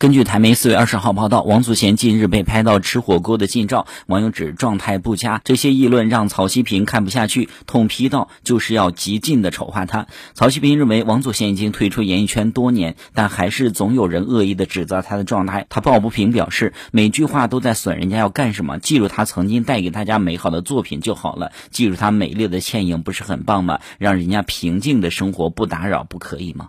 根据台媒四月二十号报道，王祖贤近日被拍到吃火锅的近照，网友指状态不佳。这些议论让曹希平看不下去，痛批道：“就是要极尽的丑化他。”曹希平认为，王祖贤已经退出演艺圈多年，但还是总有人恶意的指责他的状态。他抱不平，表示每句话都在损人家要干什么？记住他曾经带给大家美好的作品就好了，记住他美丽的倩影不是很棒吗？让人家平静的生活不打扰，不可以吗？